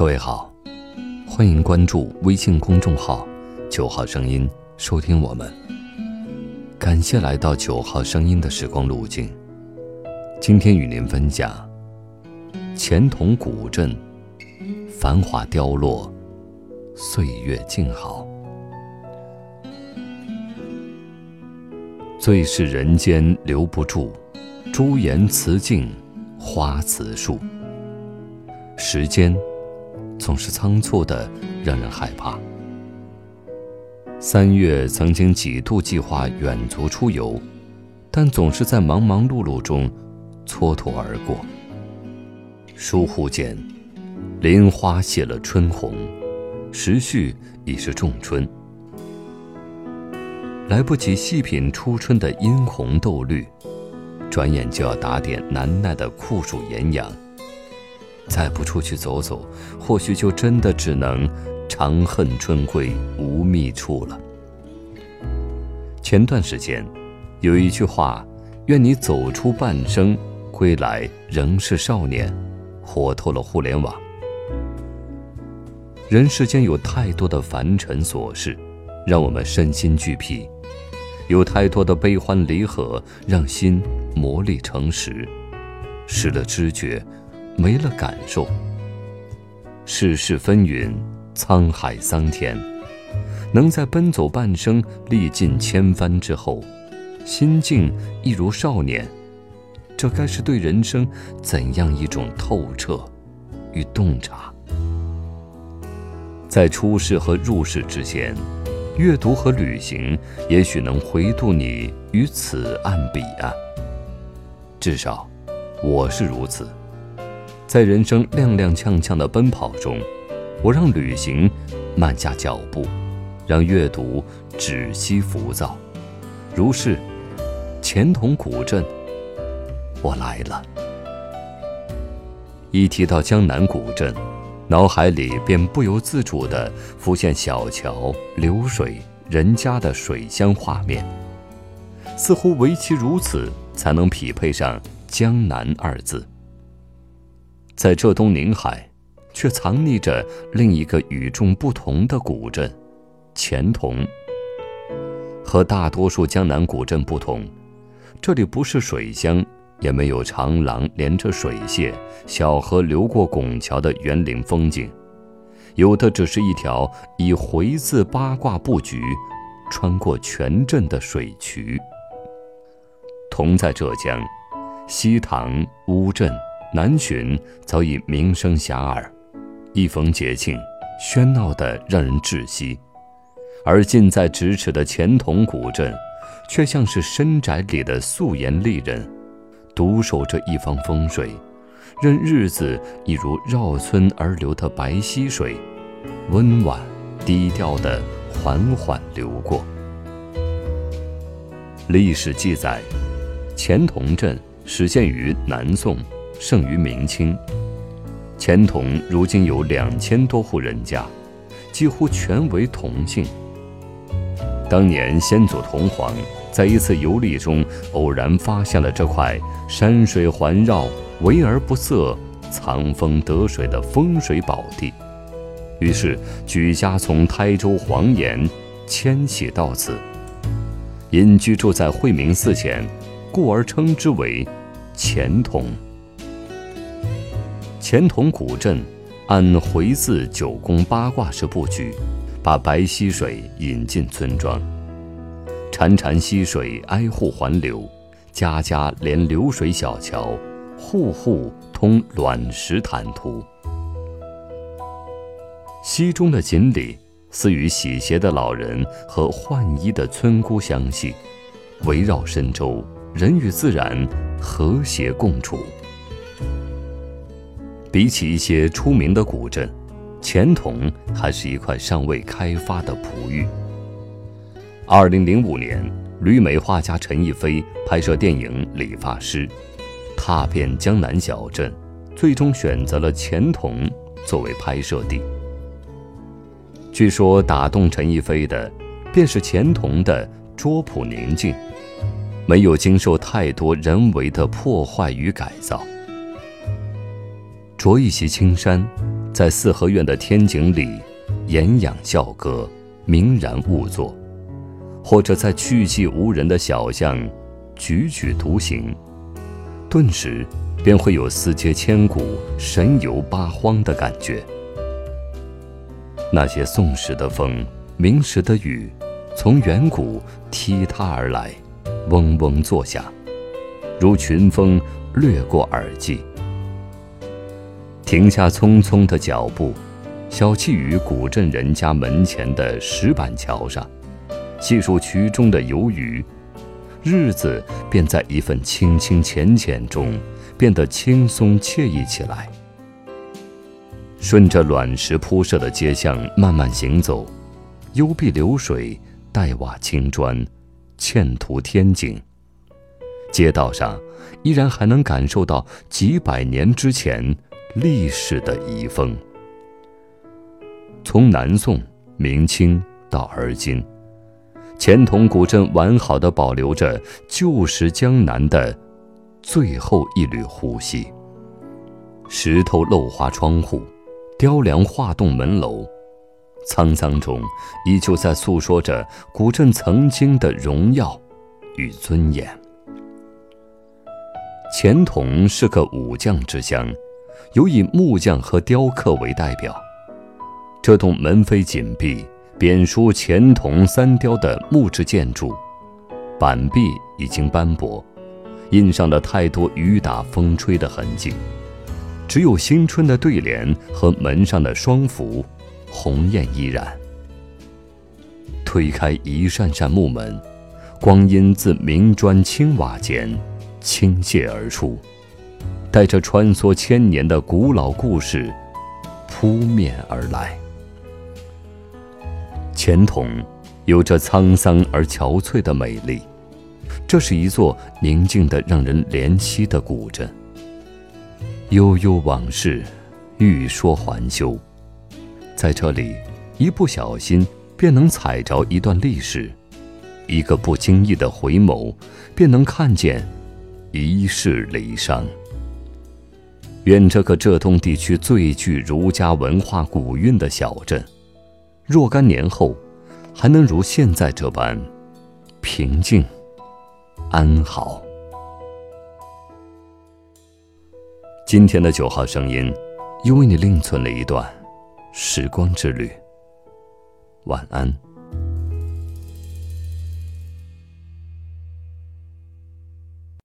各位好，欢迎关注微信公众号“九号声音”，收听我们。感谢来到九号声音的时光路径。今天与您分享：钱塘古镇，繁华凋落，岁月静好。最是人间留不住，朱颜辞镜，花辞树。时间。总是仓促的，让人害怕。三月曾经几度计划远足出游，但总是在忙忙碌碌中蹉跎而过。疏忽间，林花谢了春红，时序已是仲春，来不及细品初春的殷红豆绿，转眼就要打点难耐的酷暑炎阳。再不出去走走，或许就真的只能长恨春归无觅处了。前段时间，有一句话：“愿你走出半生，归来仍是少年”，活透了互联网。人世间有太多的凡尘琐事，让我们身心俱疲；有太多的悲欢离合，让心磨砺成石，失了知觉。没了感受，世事纷纭，沧海桑田，能在奔走半生、历尽千帆之后，心境一如少年，这该是对人生怎样一种透彻与洞察？在出世和入世之间，阅读和旅行也许能回渡你于此岸彼岸。至少，我是如此。在人生踉踉跄跄的奔跑中，我让旅行慢下脚步，让阅读止息浮躁。如是，钱塘古镇，我来了。一提到江南古镇，脑海里便不由自主地浮现小桥流水人家的水乡画面，似乎唯其如此，才能匹配上“江南”二字。在浙东宁海，却藏匿着另一个与众不同的古镇——钱塘。和大多数江南古镇不同，这里不是水乡，也没有长廊连着水榭、小河流过拱桥的园林风景，有的只是一条以回字八卦布局、穿过全镇的水渠。同在浙江，西塘、乌镇。南浔早已名声遐迩，一逢节庆，喧闹得让人窒息；而近在咫尺的钱塘古镇，却像是深宅里的素颜丽人，独守着一方风水，任日子一如绕村而流的白溪水，温婉低调地缓缓流过。历史记载，钱塘镇始建于南宋。盛于明清，钱塘如今有两千多户人家，几乎全为同姓。当年先祖同皇在一次游历中偶然发现了这块山水环绕、围而不塞、藏风得水的风水宝地，于是举家从台州黄岩迁徙到此，因居住在惠明寺前，故而称之为钱塘。钱塘古镇按回字九宫八卦式布局，把白溪水引进村庄，潺潺溪水挨户环流，家家连流水小桥，户户通卵石坦途。溪中的锦鲤似与洗鞋的老人和换衣的村姑相系，围绕深洲，人与自然和谐共处。比起一些出名的古镇，钱塘还是一块尚未开发的璞玉。二零零五年，旅美画家陈逸飞拍摄电影《理发师》，踏遍江南小镇，最终选择了钱塘作为拍摄地。据说打动陈逸飞的，便是钱塘的拙朴宁静，没有经受太多人为的破坏与改造。着一袭青衫，在四合院的天井里言养笑歌，明然兀坐；或者在去寂无人的小巷踽踽独行，顿时便会有四街千古、神游八荒的感觉。那些宋时的风，明时的雨，从远古踢踏而来，嗡嗡作响，如群风掠过耳际。停下匆匆的脚步，小憩于古镇人家门前的石板桥上，细数渠中的游鱼，日子便在一份清清浅浅中变得轻松惬意起来。顺着卵石铺设的街巷慢慢行走，幽碧流水，黛瓦青砖，嵌图天景。街道上依然还能感受到几百年之前。历史的遗风，从南宋、明清到而今，钱塘古镇完好的保留着旧时江南的最后一缕呼吸。石头漏花窗户，雕梁画栋门楼，沧桑中依旧在诉说着古镇曾经的荣耀与尊严。钱塘是个武将之乡。有以木匠和雕刻为代表，这栋门扉紧闭、匾书“钱铜三雕”的木质建筑，板壁已经斑驳，印上了太多雨打风吹的痕迹，只有新春的对联和门上的双符，红艳依然。推开一扇扇木门，光阴自明砖青瓦间倾泻而出。带着穿梭千年的古老故事，扑面而来。钱塘有着沧桑而憔悴的美丽，这是一座宁静的让人怜惜的古镇。悠悠往事，欲说还休，在这里，一不小心便能踩着一段历史，一个不经意的回眸，便能看见一世离殇。愿这个浙东地区最具儒家文化古韵的小镇，若干年后，还能如现在这般平静安好。今天的九号声音，又为你另存了一段时光之旅。晚安。